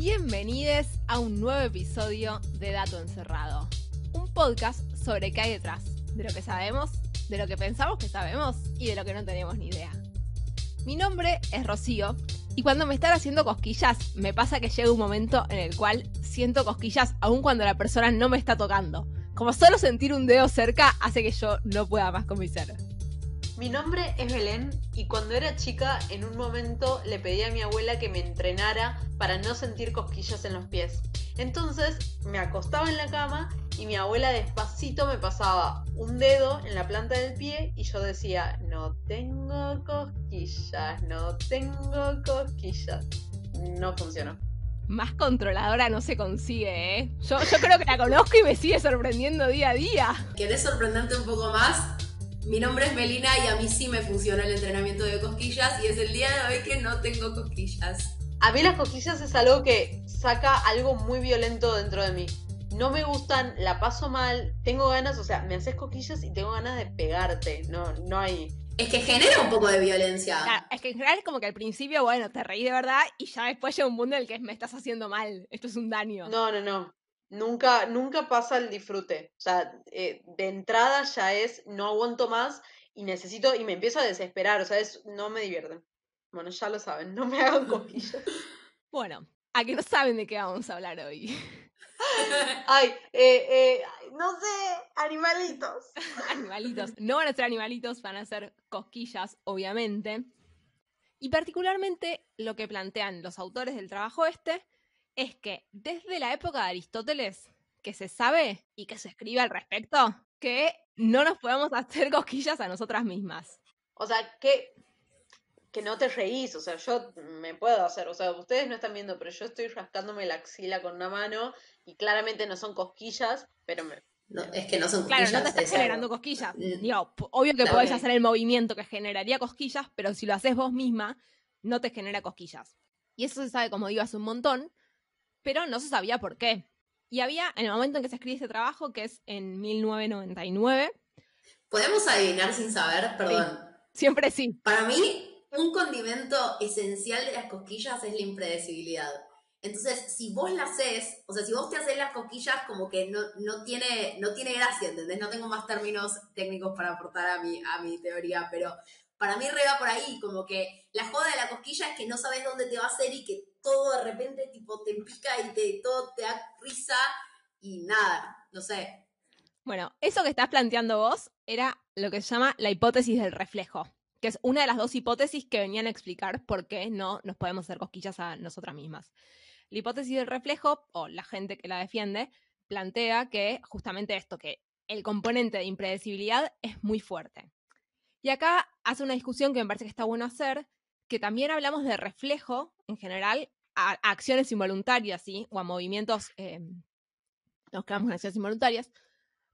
Bienvenidos a un nuevo episodio de Dato Encerrado, un podcast sobre qué hay detrás, de lo que sabemos, de lo que pensamos que sabemos y de lo que no tenemos ni idea. Mi nombre es Rocío y cuando me están haciendo cosquillas me pasa que llega un momento en el cual siento cosquillas aun cuando la persona no me está tocando. Como solo sentir un dedo cerca hace que yo no pueda más con mi ser. Mi nombre es Belén y cuando era chica en un momento le pedí a mi abuela que me entrenara para no sentir cosquillas en los pies. Entonces me acostaba en la cama y mi abuela despacito me pasaba un dedo en la planta del pie y yo decía, no tengo cosquillas, no tengo cosquillas. No funcionó. Más controladora no se consigue, ¿eh? Yo, yo creo que la conozco y me sigue sorprendiendo día a día. ¿Querés sorprenderte un poco más? Mi nombre es Melina y a mí sí me funciona el entrenamiento de cosquillas y es el día de hoy que no tengo cosquillas. A mí las cosquillas es algo que saca algo muy violento dentro de mí. No me gustan, la paso mal, tengo ganas, o sea, me haces cosquillas y tengo ganas de pegarte. No, no hay. Es que genera un poco de violencia. Claro, es que en general es como que al principio, bueno, te reí de verdad y ya después llega un mundo en el que me estás haciendo mal. Esto es un daño. No, no, no. Nunca, nunca pasa el disfrute. O sea, eh, de entrada ya es, no aguanto más y necesito, y me empiezo a desesperar. O sea, es, no me divierte. Bueno, ya lo saben, no me hagan cosquillas. Bueno, a que no saben de qué vamos a hablar hoy. Ay, eh, eh, no sé, animalitos. animalitos. No van a ser animalitos, van a ser cosquillas, obviamente. Y particularmente lo que plantean los autores del trabajo este es que desde la época de Aristóteles, que se sabe y que se escribe al respecto, que no nos podemos hacer cosquillas a nosotras mismas. O sea, que, que no te reís, o sea, yo me puedo hacer, o sea, ustedes no están viendo, pero yo estoy rascándome la axila con una mano y claramente no son cosquillas, pero me... No, es que no son Claro, cosquillas. no te estás es generando algo. cosquillas. Mm, Digo, obvio que está podés hacer el movimiento que generaría cosquillas, pero si lo haces vos misma, no te genera cosquillas. Y eso se sabe, como digo, hace un montón, pero no se sabía por qué. Y había, en el momento en que se escribe este trabajo, que es en 1999, ¿Podemos adivinar sin saber? Perdón. siempre sí. Para mí, un condimento esencial de las cosquillas es la impredecibilidad. Entonces, si vos la haces, o sea, si vos te haces las cosquillas, como que no, no, tiene, no tiene gracia, ¿entendés? No tengo más términos técnicos para aportar a mi, a mi teoría, pero para mí reba por ahí, como que la joda de la cosquilla es que no sabes dónde te va a hacer y que todo de repente tipo te pica y te, todo te da risa y nada, no sé. Bueno, eso que estás planteando vos era lo que se llama la hipótesis del reflejo, que es una de las dos hipótesis que venían a explicar por qué no nos podemos hacer cosquillas a nosotras mismas. La hipótesis del reflejo, o la gente que la defiende, plantea que justamente esto, que el componente de impredecibilidad es muy fuerte. Y acá hace una discusión que me parece que está bueno hacer, que también hablamos de reflejo en general a, a acciones involuntarias, ¿sí? O a movimientos, eh, nos quedamos en acciones involuntarias,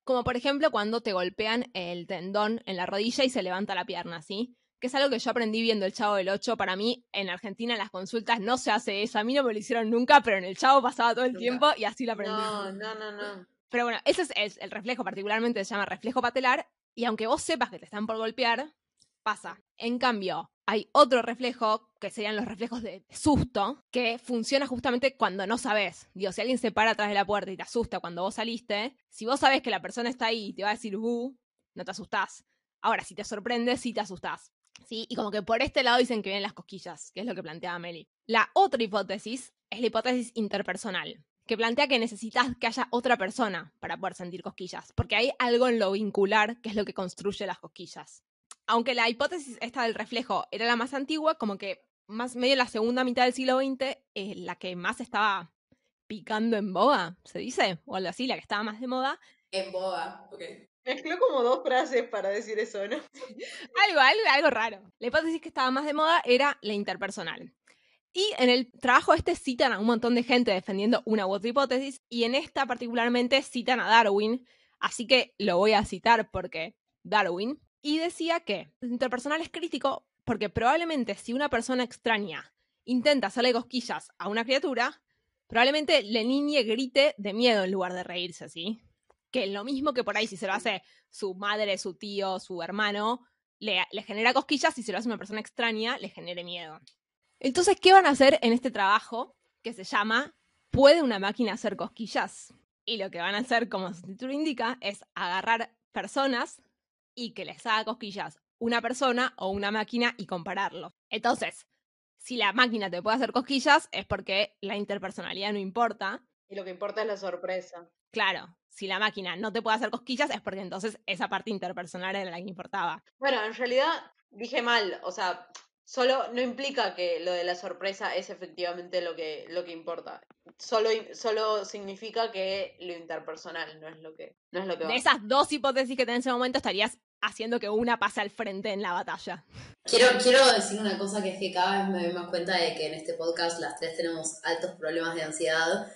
como por ejemplo cuando te golpean el tendón en la rodilla y se levanta la pierna, ¿sí? Que es algo que yo aprendí viendo el Chavo del 8. Para mí, en Argentina, en las consultas no se hace eso. A mí no me lo hicieron nunca, pero en el Chavo pasaba todo el Nunca. tiempo y así lo aprendí. No, no, no, no. Pero bueno, ese es el reflejo, particularmente se llama reflejo patelar. Y aunque vos sepas que te están por golpear, pasa. En cambio, hay otro reflejo, que serían los reflejos de susto, que funciona justamente cuando no sabes. Digo, si alguien se para atrás de la puerta y te asusta cuando vos saliste, si vos sabes que la persona está ahí y te va a decir bu, no te asustás. Ahora, si te sorprende, sí te asustás. ¿Sí? Y como que por este lado dicen que vienen las cosquillas, que es lo que planteaba Meli. La otra hipótesis es la hipótesis interpersonal, que plantea que necesitas que haya otra persona para poder sentir cosquillas, porque hay algo en lo vincular que es lo que construye las cosquillas. Aunque la hipótesis esta del reflejo era la más antigua, como que más medio en la segunda mitad del siglo XX, eh, la que más estaba picando en boga, se dice, o algo así, la que estaba más de moda, En boga, ok. Mezcló como dos frases para decir eso, ¿no? algo, algo, algo raro. La hipótesis que estaba más de moda era la interpersonal. Y en el trabajo este citan a un montón de gente defendiendo una u otra hipótesis, y en esta particularmente citan a Darwin, así que lo voy a citar porque Darwin, y decía que el interpersonal es crítico porque probablemente si una persona extraña intenta hacerle cosquillas a una criatura, probablemente el niñe grite de miedo en lugar de reírse, ¿sí? Que lo mismo que por ahí si se lo hace su madre, su tío, su hermano, le, le genera cosquillas y si se lo hace una persona extraña, le genere miedo. Entonces, ¿qué van a hacer en este trabajo? que se llama ¿Puede una máquina hacer cosquillas? Y lo que van a hacer, como su título indica, es agarrar personas y que les haga cosquillas una persona o una máquina y compararlo. Entonces, si la máquina te puede hacer cosquillas es porque la interpersonalidad no importa. Y lo que importa es la sorpresa. Claro, si la máquina no te puede hacer cosquillas es porque entonces esa parte interpersonal era la que importaba. Bueno, en realidad dije mal, o sea, solo no implica que lo de la sorpresa es efectivamente lo que, lo que importa. Solo, solo significa que lo interpersonal no es lo que, no es lo que va. De esas dos hipótesis que tenés en ese momento estarías haciendo que una pase al frente en la batalla. Quiero, quiero decir una cosa que es que cada vez me doy más cuenta de que en este podcast las tres tenemos altos problemas de ansiedad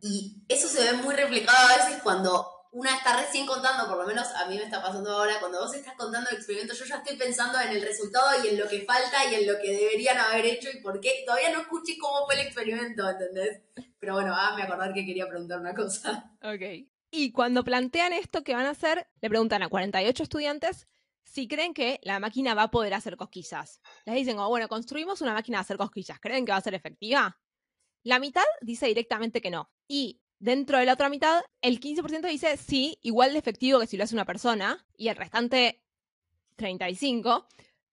y eso se ve muy reflejado a veces cuando una está recién contando, por lo menos a mí me está pasando ahora, cuando vos estás contando el experimento, yo ya estoy pensando en el resultado y en lo que falta y en lo que deberían haber hecho y por qué. Todavía no escuché cómo fue el experimento, ¿entendés? Pero bueno, ah, me acordar que quería preguntar una cosa. Ok. Y cuando plantean esto que van a hacer, le preguntan a 48 estudiantes si creen que la máquina va a poder hacer cosquillas. Les dicen, oh, bueno, construimos una máquina de hacer cosquillas. ¿Creen que va a ser efectiva? La mitad dice directamente que no. Y dentro de la otra mitad, el 15% dice sí, igual de efectivo que si lo hace una persona. Y el restante 35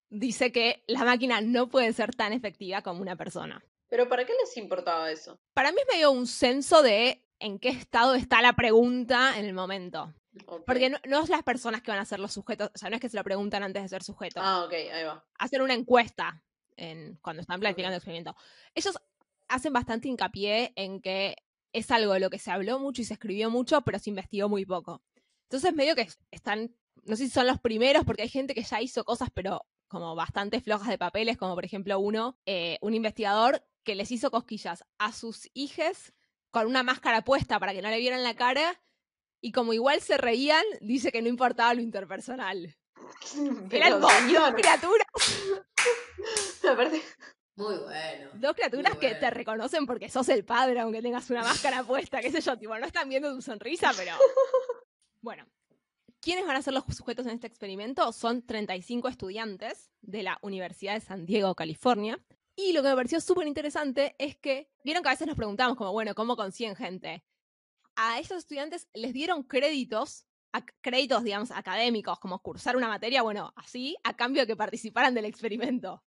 dice que la máquina no puede ser tan efectiva como una persona. ¿Pero para qué les importaba eso? Para mí es medio un censo de en qué estado está la pregunta en el momento. Porque no, no, es las personas que van a ser los sujetos, o sea, no es que se lo preguntan antes de ser sujeto. Ah, ok, ahí va. Hacen una encuesta en, cuando están planificando el experimento. Ellos hacen bastante hincapié en que es algo de lo que se habló mucho y se escribió mucho, pero se investigó muy poco. Entonces, medio que están, no sé si son los primeros, porque hay gente que ya hizo cosas, pero como bastante flojas de papeles, como por ejemplo uno, eh, un investigador que les hizo cosquillas a sus hijes con una máscara puesta para que no le vieran la cara y como igual se reían, dice que no importaba lo interpersonal. Eran dos criaturas. Muy bueno. Dos criaturas que te reconocen porque sos el padre, aunque tengas una máscara puesta, qué sé yo, tipo, no están viendo tu sonrisa, pero. Bueno. ¿Quiénes van a ser los sujetos en este experimento? Son 35 estudiantes de la Universidad de San Diego, California, y lo que me pareció súper interesante es que, vieron que a veces nos preguntamos como, bueno, ¿cómo consiguen gente? A estos estudiantes les dieron créditos, créditos, digamos, académicos, como cursar una materia, bueno, así, a cambio de que participaran del experimento.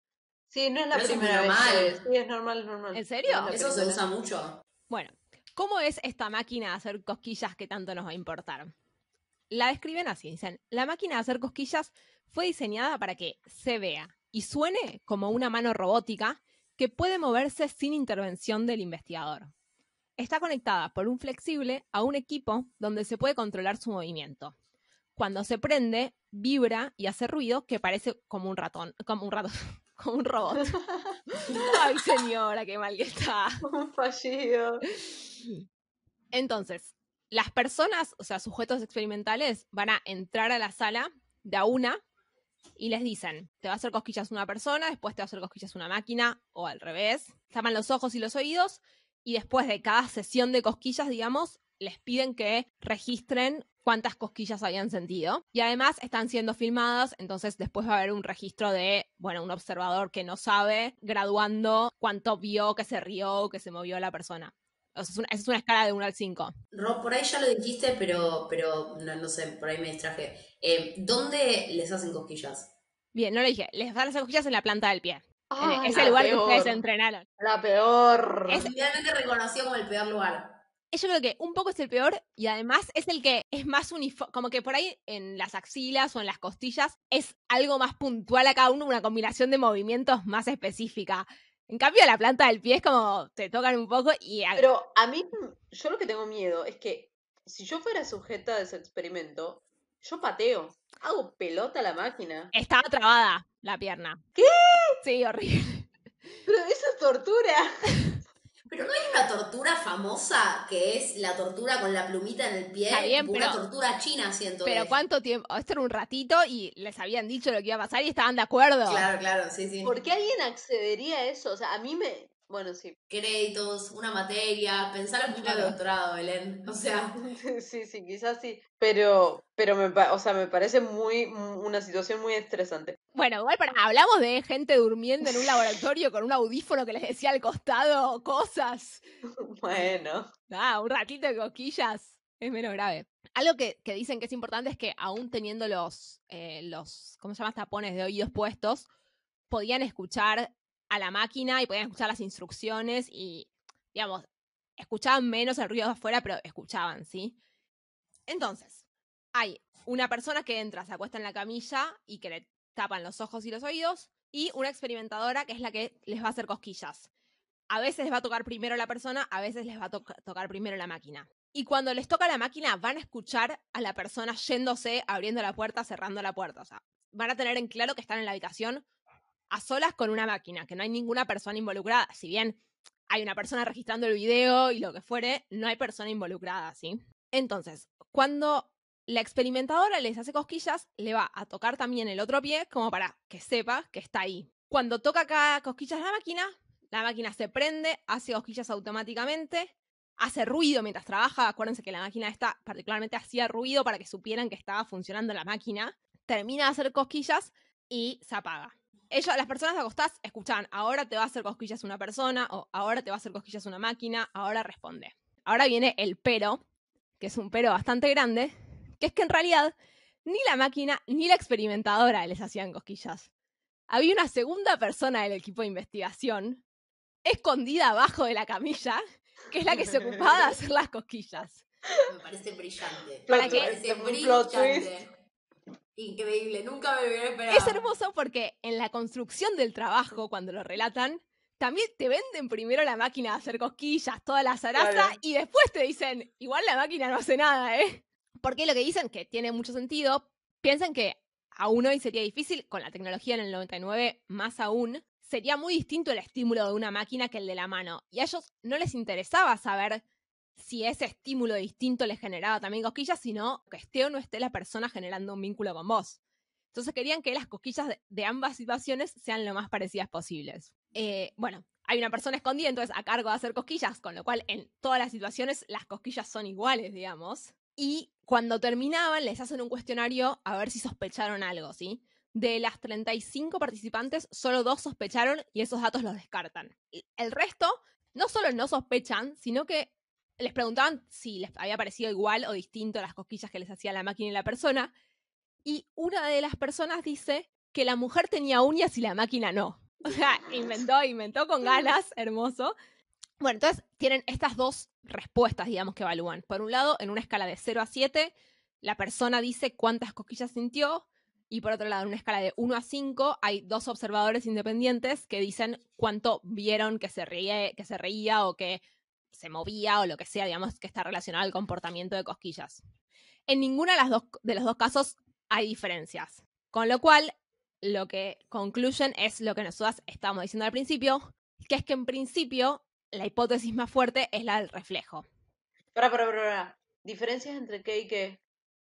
Sí, no es la primera vez. Normal. Sí, es normal, es normal. ¿En serio? Eso se usa mucho. Bueno, ¿cómo es esta máquina de hacer cosquillas que tanto nos va a importar? La describen así, dicen, la máquina de hacer cosquillas fue diseñada para que se vea y suene como una mano robótica que puede moverse sin intervención del investigador. Está conectada por un flexible a un equipo donde se puede controlar su movimiento. Cuando se prende, vibra y hace ruido que parece como un ratón, como un ratón, como un robot. Ay, señora, qué mal que está. Un fallido. Entonces, las personas, o sea, sujetos experimentales, van a entrar a la sala de a una y les dicen, te va a hacer cosquillas una persona, después te va a hacer cosquillas una máquina, o al revés. Tapan los ojos y los oídos, y después de cada sesión de cosquillas, digamos, les piden que registren cuántas cosquillas habían sentido. Y además están siendo filmadas, entonces después va a haber un registro de, bueno, un observador que no sabe, graduando cuánto vio, que se rió, que se movió la persona. O sea, es una, escala de 1 al 5. Rob, por ahí ya lo dijiste, pero, pero no, sé, por ahí me distraje. Eh, ¿Dónde les hacen cosquillas? Bien, no lo dije. Les hacer cosquillas en la planta del pie. es el lugar que ustedes entrenaron. La peor. Es realmente reconocido como el peor lugar. Yo creo que un poco es el peor y además es el que es más uniforme, como que por ahí en las axilas o en las costillas es algo más puntual a cada uno, una combinación de movimientos más específica. En cambio, la planta del pie es como te tocan un poco y... Pero a mí, yo lo que tengo miedo es que si yo fuera sujeta de ese experimento, yo pateo. Hago pelota a la máquina. Estaba trabada la pierna. ¿Qué? Sí, horrible. Pero eso es tortura. Pero no hay una tortura famosa que es la tortura con la plumita en el pie. Está bien, una tortura china, siento. Pero ¿cuánto tiempo? Esto era un ratito y les habían dicho lo que iba a pasar y estaban de acuerdo. Claro, claro, sí, sí. ¿Por qué alguien accedería a eso? O sea, a mí me. Bueno, sí. créditos, una materia, pensar un poco de Claro. doctorado, Belén. O sea, Sí, sí, quizás sí. Pero, pero me, o sea, me parece muy, una situación muy estresante. Bueno, igual para, hablamos de gente durmiendo en un laboratorio con un audífono que les decía al costado cosas. Bueno. Ah, un ratito de cosquillas es menos grave. Algo que, que dicen que es importante es que aún teniendo los, eh, los, ¿cómo se llama? Tapones de oídos puestos, podían escuchar a la máquina y podían escuchar las instrucciones y, digamos, escuchaban menos el ruido de afuera, pero escuchaban, ¿sí? Entonces, hay una persona que entra, se acuesta en la camilla y que le tapan los ojos y los oídos, y una experimentadora que es la que les va a hacer cosquillas. A veces les va a tocar primero la persona, a veces les va a toca- tocar primero la máquina. Y cuando les toca la máquina, van a escuchar a la persona yéndose, abriendo la puerta, cerrando la puerta. O sea, van a tener en claro que están en la habitación a solas con una máquina, que no hay ninguna persona involucrada. Si bien hay una persona registrando el video y lo que fuere, no hay persona involucrada, ¿sí? Entonces, cuando la experimentadora les hace cosquillas, le va a tocar también el otro pie como para que sepa que está ahí. Cuando toca cada cosquillas la máquina, la máquina se prende, hace cosquillas automáticamente, hace ruido mientras trabaja. Acuérdense que la máquina esta particularmente hacía ruido para que supieran que estaba funcionando la máquina. Termina de hacer cosquillas y se apaga. Ellos, las personas acostadas escuchan, ahora te va a hacer cosquillas una persona, o ahora te va a hacer cosquillas una máquina, ahora responde. Ahora viene el pero, que es un pero bastante grande, que es que en realidad ni la máquina ni la experimentadora les hacían cosquillas. Había una segunda persona del equipo de investigación, escondida abajo de la camilla, que es la que se ocupaba de hacer las cosquillas. me parece brillante. Para me que- parece brillante. Increíble, nunca me hubiera esperado. Es hermoso porque en la construcción del trabajo, cuando lo relatan, también te venden primero la máquina de hacer cosquillas, toda la zaraza, Claro. y después te dicen, igual la máquina no hace nada, ¿eh? Porque lo que dicen, que tiene mucho sentido, piensan que aún hoy sería difícil, con la tecnología en el 99 más aún, sería muy distinto el estímulo de una máquina que el de la mano. Y a ellos no les interesaba saber si ese estímulo distinto les generaba también cosquillas, sino que esté o no esté la persona generando un vínculo con vos. Entonces querían que las cosquillas de, ambas situaciones sean lo más parecidas posibles. Eh, bueno, hay una persona escondida entonces a cargo de hacer cosquillas, con lo cual en todas las situaciones las cosquillas son iguales, digamos. Y cuando terminaban les hacen un cuestionario a ver si sospecharon algo, ¿sí? De las 35 participantes, solo dos sospecharon y esos datos los descartan. El resto no solo no sospechan, sino que les preguntaban si les había parecido igual o distinto las cosquillas que les hacía la máquina y la persona. Y una de las personas dice que la mujer tenía uñas y la máquina no. O sea, inventó, inventó con ganas, hermoso. Bueno, entonces tienen estas dos respuestas, digamos, que evalúan. Por un lado, en una escala de 0 a 7, la persona dice cuántas cosquillas sintió. Y por otro lado, en una escala de 1 a 5, hay dos observadores independientes que dicen cuánto vieron que se, que se reía o que se movía o lo que sea, digamos, que está relacionado al comportamiento de cosquillas. En ninguna de, las dos, de los dos casos hay diferencias. Con lo cual, lo que concluyen es lo que nosotras estábamos diciendo al principio, que es que en principio la hipótesis más fuerte es la del reflejo. Para, para, para, para. ¿Diferencias entre qué y qué?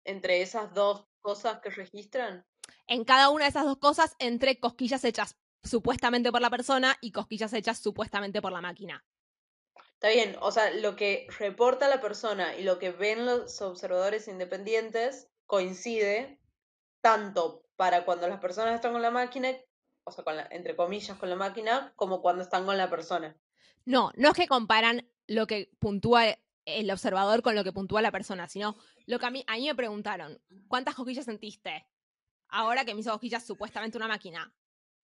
Entre esas dos cosas que registran. En cada una de esas dos cosas, entre cosquillas hechas supuestamente por la persona y cosquillas hechas supuestamente por la máquina. Está bien, o sea, lo que reporta la persona y lo que ven los observadores independientes coincide tanto para cuando las personas están con la máquina, o sea, entre comillas con la máquina, como cuando están con la persona. No, no es que comparan lo que puntúa el observador con lo que puntúa la persona, sino lo que a mí, a mí me preguntaron, ¿cuántas cosquillas sentiste? Ahora que me hizo cosquillas supuestamente una máquina.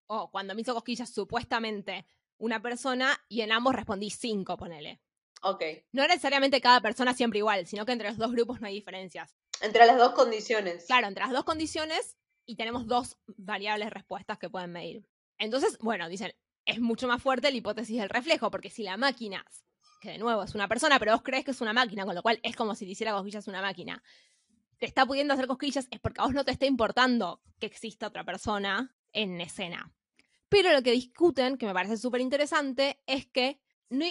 O cuando me hizo cosquillas supuestamente una persona y en ambos respondí cinco, ponele. Ok. No necesariamente cada persona siempre igual, sino que entre los dos grupos no hay diferencias. Entre las dos condiciones. Claro, entre las dos condiciones y tenemos dos variables respuestas que pueden medir. Entonces, bueno, dicen, es mucho más fuerte la hipótesis del reflejo, porque si la máquina, que de nuevo es una persona, pero vos crees que es una máquina, con lo cual es como si te hiciera cosquillas una máquina, te está pudiendo hacer cosquillas, es porque a vos no te está importando que exista otra persona en escena. Pero lo que discuten, que me parece súper interesante, es que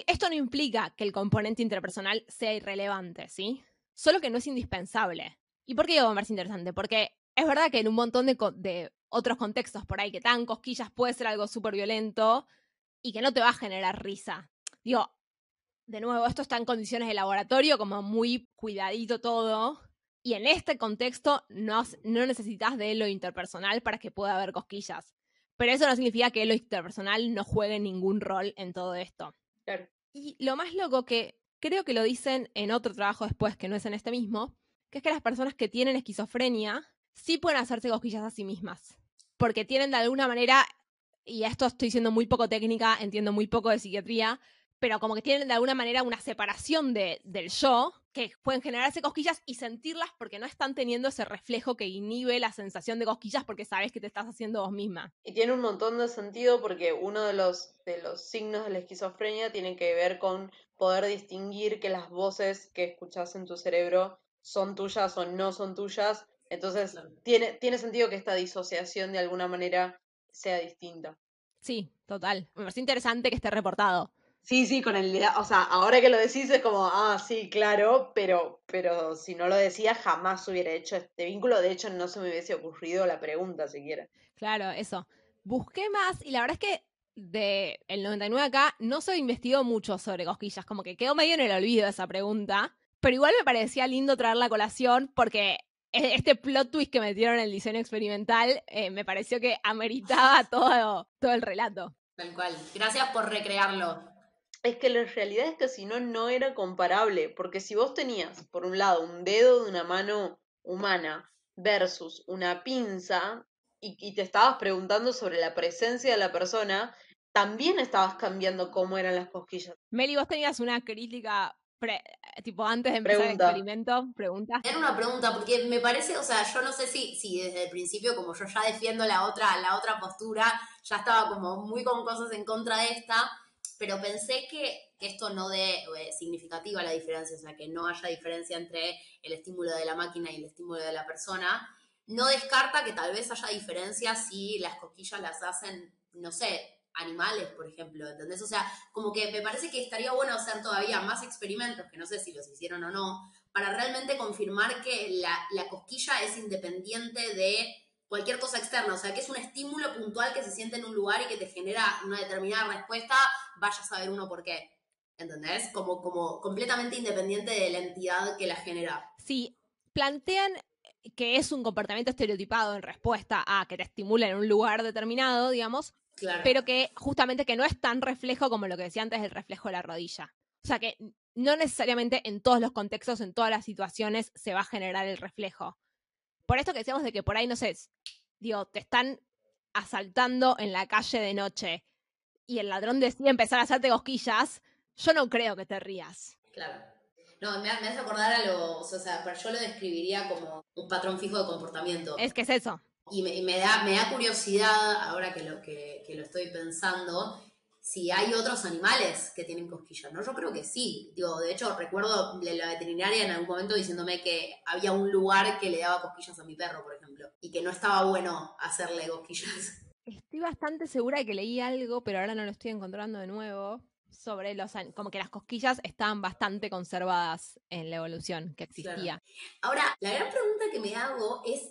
esto no implica que el componente interpersonal sea irrelevante, ¿sí? Solo que no es indispensable. ¿Y por qué digo me parece interesante? Porque es verdad que en un montón de, de otros contextos por ahí que tan cosquillas puede ser algo súper violento y que no te va a generar risa. Digo, de nuevo, esto está en condiciones de laboratorio, como muy cuidadito todo. Y en este contexto no necesitas de lo interpersonal para que pueda haber cosquillas. Pero eso no significa que lo interpersonal no juegue ningún rol en todo esto. Claro. Y lo más loco que creo que lo dicen en otro trabajo después, que no es en este mismo, que es que las personas que tienen esquizofrenia sí pueden hacerse cosquillas a sí mismas. Porque tienen de alguna manera, y esto estoy siendo muy poco técnica, entiendo muy poco de psiquiatría, pero como que tienen de alguna manera una separación de, del yo, que pueden generarse cosquillas y sentirlas porque no están teniendo ese reflejo que inhibe la sensación de cosquillas porque sabes que te estás haciendo vos misma. Y tiene un montón de sentido porque uno de los, de los signos de la esquizofrenia tiene que ver con poder distinguir que las voces que escuchas en tu cerebro son tuyas o no son tuyas. Entonces, tiene, tiene sentido que esta disociación de alguna manera sea distinta. Sí, total. Me parece interesante que esté reportado. Sí, sí, con el, o sea, ahora que lo decís es como, ah, sí, claro, pero, pero si no lo decía jamás hubiera hecho este vínculo, de hecho no se me hubiese ocurrido la pregunta siquiera. Claro, eso. Busqué más y la verdad es que de el 99 acá no se investigó mucho sobre cosquillas, como que quedó medio en el olvido esa pregunta, pero igual me parecía lindo traer la colación porque e, este plot twist que metieron en el diseño experimental eh, me pareció que ameritaba todo, todo el relato. Tal cual. Gracias por recrearlo. Es que la realidad es que si no, no era comparable, porque si vos tenías, por un lado, un dedo de una mano humana versus una pinza, y, te estabas preguntando sobre la presencia de la persona, también estabas cambiando cómo eran las cosquillas. Meli, vos tenías una crítica tipo antes de empezar el experimento, pregunta. Era una pregunta, porque me parece, o sea, yo no sé si, si desde el principio, como yo ya defiendo la otra, la otra postura, ya estaba como muy con cosas en contra de esta, pero pensé que, esto no dé eh, significativa la diferencia, o sea, que no haya diferencia entre el estímulo de la máquina y el estímulo de la persona. No descarta que tal vez haya diferencia si las cosquillas las hacen, no sé, animales, por ejemplo, ¿entendés? O sea, como que me parece que estaría bueno hacer todavía más experimentos, que no sé si los hicieron o no, para realmente confirmar que la, la cosquilla es independiente de cualquier cosa externa, o sea, que es un estímulo puntual que se siente en un lugar y que te genera una determinada respuesta, vaya a saber uno por qué. ¿Entendés? Como, como completamente independiente de la entidad que la genera. Sí, plantean que es un comportamiento estereotipado en respuesta a que te estimula en un lugar determinado, digamos, pero que justamente que no es tan reflejo como lo que decía antes el reflejo de la rodilla. O sea que no necesariamente en todos los contextos, en todas las situaciones se va a generar el reflejo por esto que decíamos de que por ahí, no sé, digo, te están asaltando en la calle de noche y el ladrón decide empezar a hacerte cosquillas, yo no creo que te rías. Claro. No, me, hace acordar a lo, o sea, yo lo describiría como un patrón fijo de comportamiento. Es que es eso. Y me, da, me da curiosidad, ahora que lo, que, que lo estoy pensando, si hay otros animales que tienen cosquillas, ¿no? Yo creo que sí. Digo, de hecho, recuerdo la veterinaria en algún momento diciéndome que había un lugar que le daba cosquillas a mi perro, por ejemplo, y que no estaba bueno hacerle cosquillas. Estoy bastante segura de que leí algo, pero ahora no lo estoy encontrando de nuevo, sobre los como que las cosquillas estaban bastante conservadas en la evolución que existía. Ahora, la gran pregunta que me hago es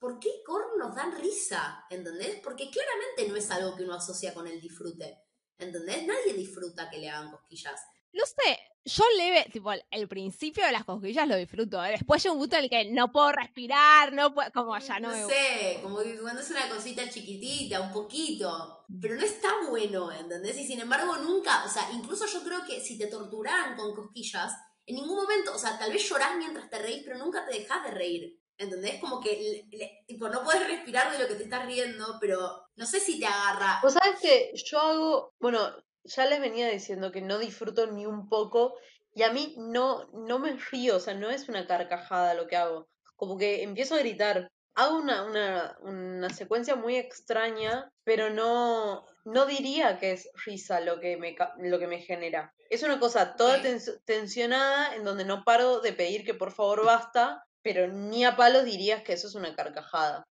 ¿por qué cornos dan risa? ¿Entendés? Porque claramente no es algo que uno asocia con el disfrute. ¿Entendés? Nadie disfruta que le hagan cosquillas. No sé, yo leve, tipo, el principio de las cosquillas lo disfruto. ¿eh? Después llega un punto en el que no puedo respirar, no puedo, como ya no, no sé, como que cuando es una cosita chiquitita, un poquito, pero no está bueno, ¿entendés? Y sin embargo nunca, o sea, incluso yo creo que si te torturaran con cosquillas, en ningún momento, o sea, tal vez llorás mientras te reís, pero nunca te dejas de reír. ¿Entendés? Como que tipo, no puedes respirar de lo que te estás riendo, pero no sé si te agarra. Vos sabes que yo hago, bueno, ya les venía diciendo que no disfruto ni un poco y a mí no, no me río, o sea, no es una carcajada lo que hago. Como que empiezo a gritar. Hago una, una, una secuencia muy extraña, pero no, no diría que es risa lo que me, lo que me genera. Es una cosa toda tensionada en donde no paro de pedir que por favor basta pero ni a palos dirías que eso es una carcajada.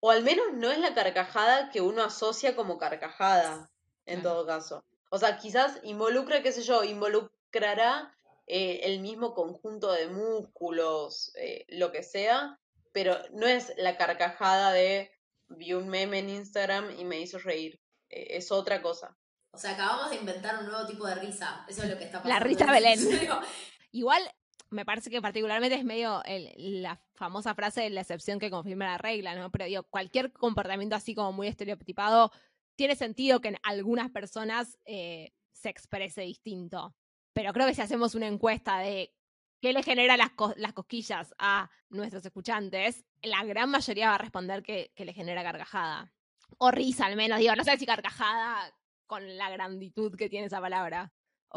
O al menos no es la carcajada que uno asocia como carcajada, en todo caso. O sea, quizás involucra, qué sé yo, involucrará eh, el mismo conjunto de músculos, eh, lo que sea, pero no es la carcajada de vi un meme en Instagram y me hizo reír. Eh, es otra cosa. O sea, acabamos de inventar un nuevo tipo de risa. Eso es lo que está pasando. La risa Belén. Igual, me parece que particularmente es medio el- la famosa frase de la excepción que confirma la regla, ¿no? Pero digo, cualquier comportamiento así como muy estereotipado tiene sentido que en algunas personas eh, se exprese distinto. Pero creo que si hacemos una encuesta de qué le genera las, co- las cosquillas a nuestros escuchantes, la gran mayoría va a responder que, que le genera carcajada. O risa al menos, digo, no sé si carcajada con la granditud que tiene esa palabra.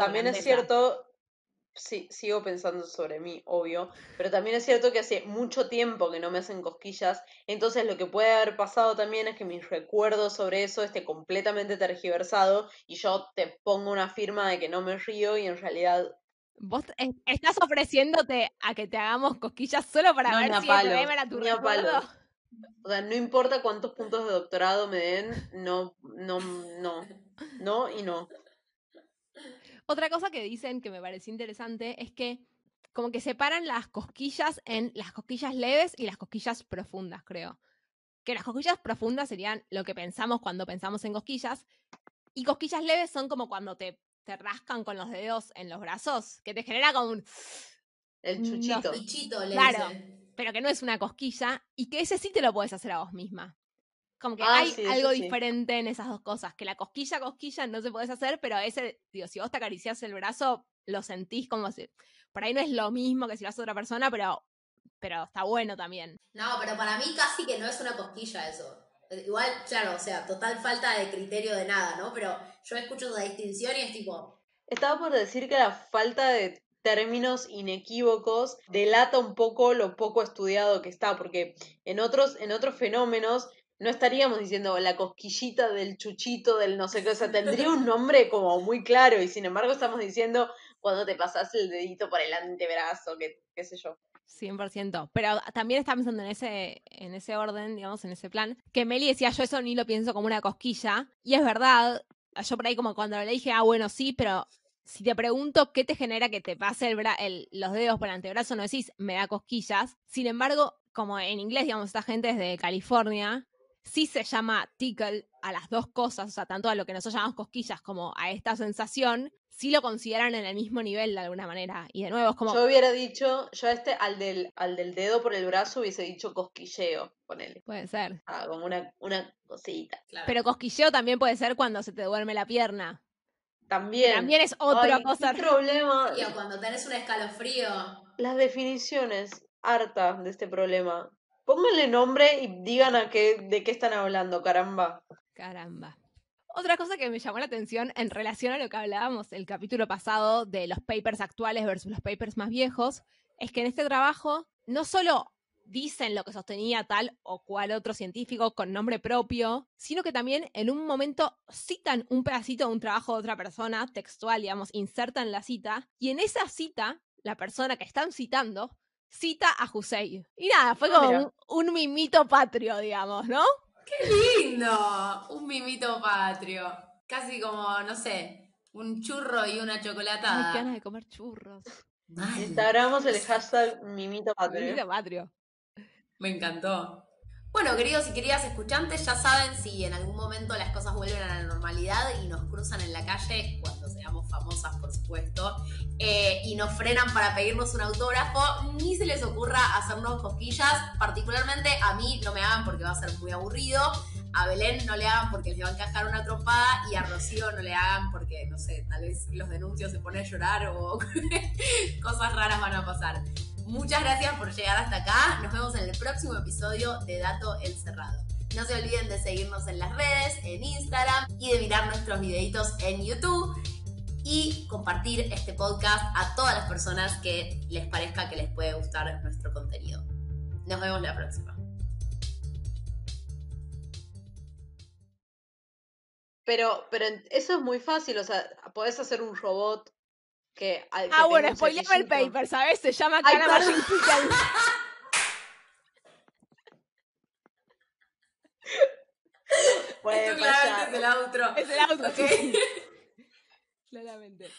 También es cierto, sí, sigo pensando sobre mí, obvio, pero también es cierto que hace mucho tiempo que no me hacen cosquillas, entonces lo que puede haber pasado también es que mis recuerdos sobre eso esté completamente tergiversado y yo te pongo una firma de que no me río y en realidad Vos es- estás ofreciéndote a que te hagamos cosquillas solo para No, ver si palos, FM era tu recuerdo. O sea, no importa cuántos puntos de doctorado me den, no, no, no, no y no. Otra cosa que dicen que me pareció interesante es que como que separan las cosquillas en las cosquillas leves y las cosquillas profundas, creo. Que las cosquillas profundas serían lo que pensamos cuando pensamos en cosquillas. Y cosquillas leves son como cuando te, te rascan con los dedos en los brazos, que te genera como un... El No, chuchito. Bichito le Claro. dicen. pero que no es una cosquilla, y que ese sí te lo puedes hacer a vos misma. Como que Ah, hay sí, algo sí. diferente en esas dos cosas, que la cosquilla, cosquilla no se podés hacer, pero ese, digo, si vos te acariciás el brazo, lo sentís como si... Por ahí no es lo mismo que si lo hace otra persona, pero, pero está bueno también. No, pero para mí casi que no es una cosquilla eso. Igual, claro, o sea, total falta de criterio de nada, ¿no? Pero yo escucho esa distinción y es tipo, Estaba por decir que la falta de términos inequívocos delata un poco lo poco estudiado que está, porque en otros, en otros fenómenos no estaríamos diciendo la cosquillita del chuchito del no sé qué, o sea, tendría un nombre como muy claro, y sin embargo estamos diciendo cuando te pasas el dedito por el antebrazo, que qué sé yo. 100%. Pero también está pensando en ese, en ese orden, digamos, en ese plan, que Meli decía, yo eso ni lo pienso como una cosquilla. Y es verdad, yo por ahí como cuando le dije, ah, bueno, sí, pero si te pregunto qué te genera que te pase el bra- el- los dedos por el antebrazo, no decís, me da cosquillas. Sin embargo, como en inglés, digamos, esta gente es de California, sí se llama tickle a las dos cosas, o sea, tanto a lo que nosotros llamamos cosquillas como a esta sensación, sí lo consideran en el mismo nivel de alguna manera. Y de nuevo, es como... Yo hubiera dicho, yo a este, al del, al del dedo por el brazo hubiese dicho cosquilleo, ponele. Puede ser. Ah, como una, una cosita. claro. Pero cosquilleo también puede ser cuando se te duerme la pierna. También. También es otra Ay, cosa. qué problema. Y o cuando tenés un escalofrío, Las definiciones, harta de este problema. Pónganle nombre y digan de qué están hablando, caramba. Caramba. Otra cosa que me llamó la atención en relación a lo que hablábamos el capítulo pasado de los papers actuales versus los papers más viejos, es que en este trabajo no solo dicen lo que sostenía tal o cual otro científico con nombre propio, sino que también en un momento citan un pedacito de un trabajo de otra persona, textual, digamos, insertan la cita, y en esa cita, la persona que están citando cita a Hussein. Y nada, fue como un, un mimito patrio, digamos, ¿no? lindo, un mimito patrio. Casi como, no sé, un churro y una Ay, chocolatada. qué ganas de comer churros. Mal. Instagramos el hashtag mimito patrio. Mimito patrio. Me encantó. Bueno, queridos y queridas escuchantes, ya saben si en algún momento las cosas vuelven a la normalidad y nos cruzan en la calle, cuando seamos famosas, por supuesto, eh, y nos frenan para pedirnos un autógrafo, ni se les ocurra hacernos cosquillas. Particularmente a mí no me hagan porque va a ser muy aburrido. A Belén no le hagan porque les va a encajar una trompada y a Rocío no le hagan porque, no sé, tal vez los denuncios se ponen a llorar o cosas raras van a pasar. Muchas gracias por llegar hasta acá. Nos vemos en el próximo episodio de Dato Encerrado. No se olviden de seguirnos en las redes, en Instagram y de mirar nuestros videitos en YouTube y compartir este podcast a todas las personas que les parezca que les puede gustar nuestro contenido. Nos vemos la próxima. Pero, pero eso es muy fácil, o sea, podés hacer un robot que... al Ah, bueno, spoileame el paper, ¿sabes? Se llama Ay. Machine Esto claramente fallar. es el outro. Es el auto, Ok. Claramente.